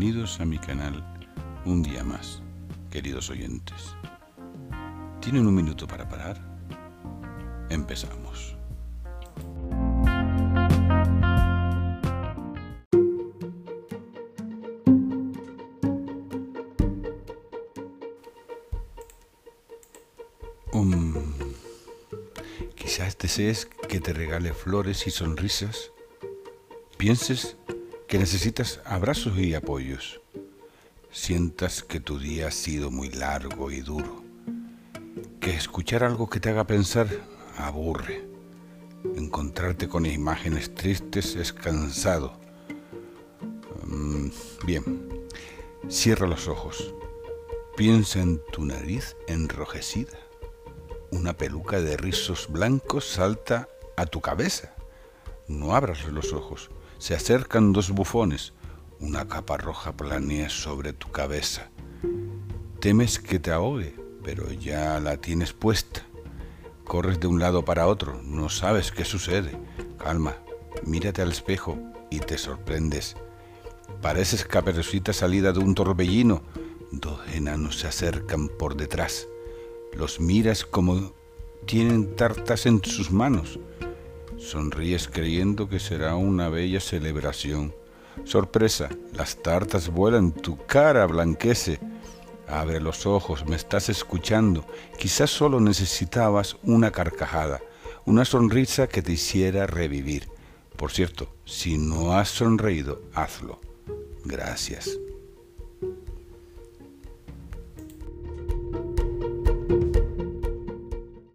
Bienvenidos a mi canal un día más, queridos oyentes. ¿Tienen un minuto para parar? Empezamos. Um, quizás desees que te regale flores y sonrisas. Pienses que necesitas abrazos y apoyos. Sientas que tu día ha sido muy largo y duro. Que escuchar algo que te haga pensar aburre. Encontrarte con imágenes tristes es cansado. Mm, bien, cierra los ojos. Piensa en tu nariz enrojecida una peluca de rizos blancos salta a tu cabeza. No abras los ojos. Se acercan dos bufones. Una capa roja planea sobre tu cabeza. Temes que te ahogue, pero ya la tienes puesta. Corres de un lado para otro, no sabes qué sucede. Calma, mírate al espejo y te sorprendes. Pareces caperucita salida de un torbellino. Dos enanos se acercan por detrás. Los miras como tienen tartas en sus manos. Sonríes creyendo que será una bella celebración. Sorpresa, las tartas vuelan, tu cara blanquece. Abre los ojos, me estás escuchando. Quizás solo necesitabas una carcajada, una sonrisa que te hiciera revivir. Por cierto, si no has sonreído, hazlo. Gracias.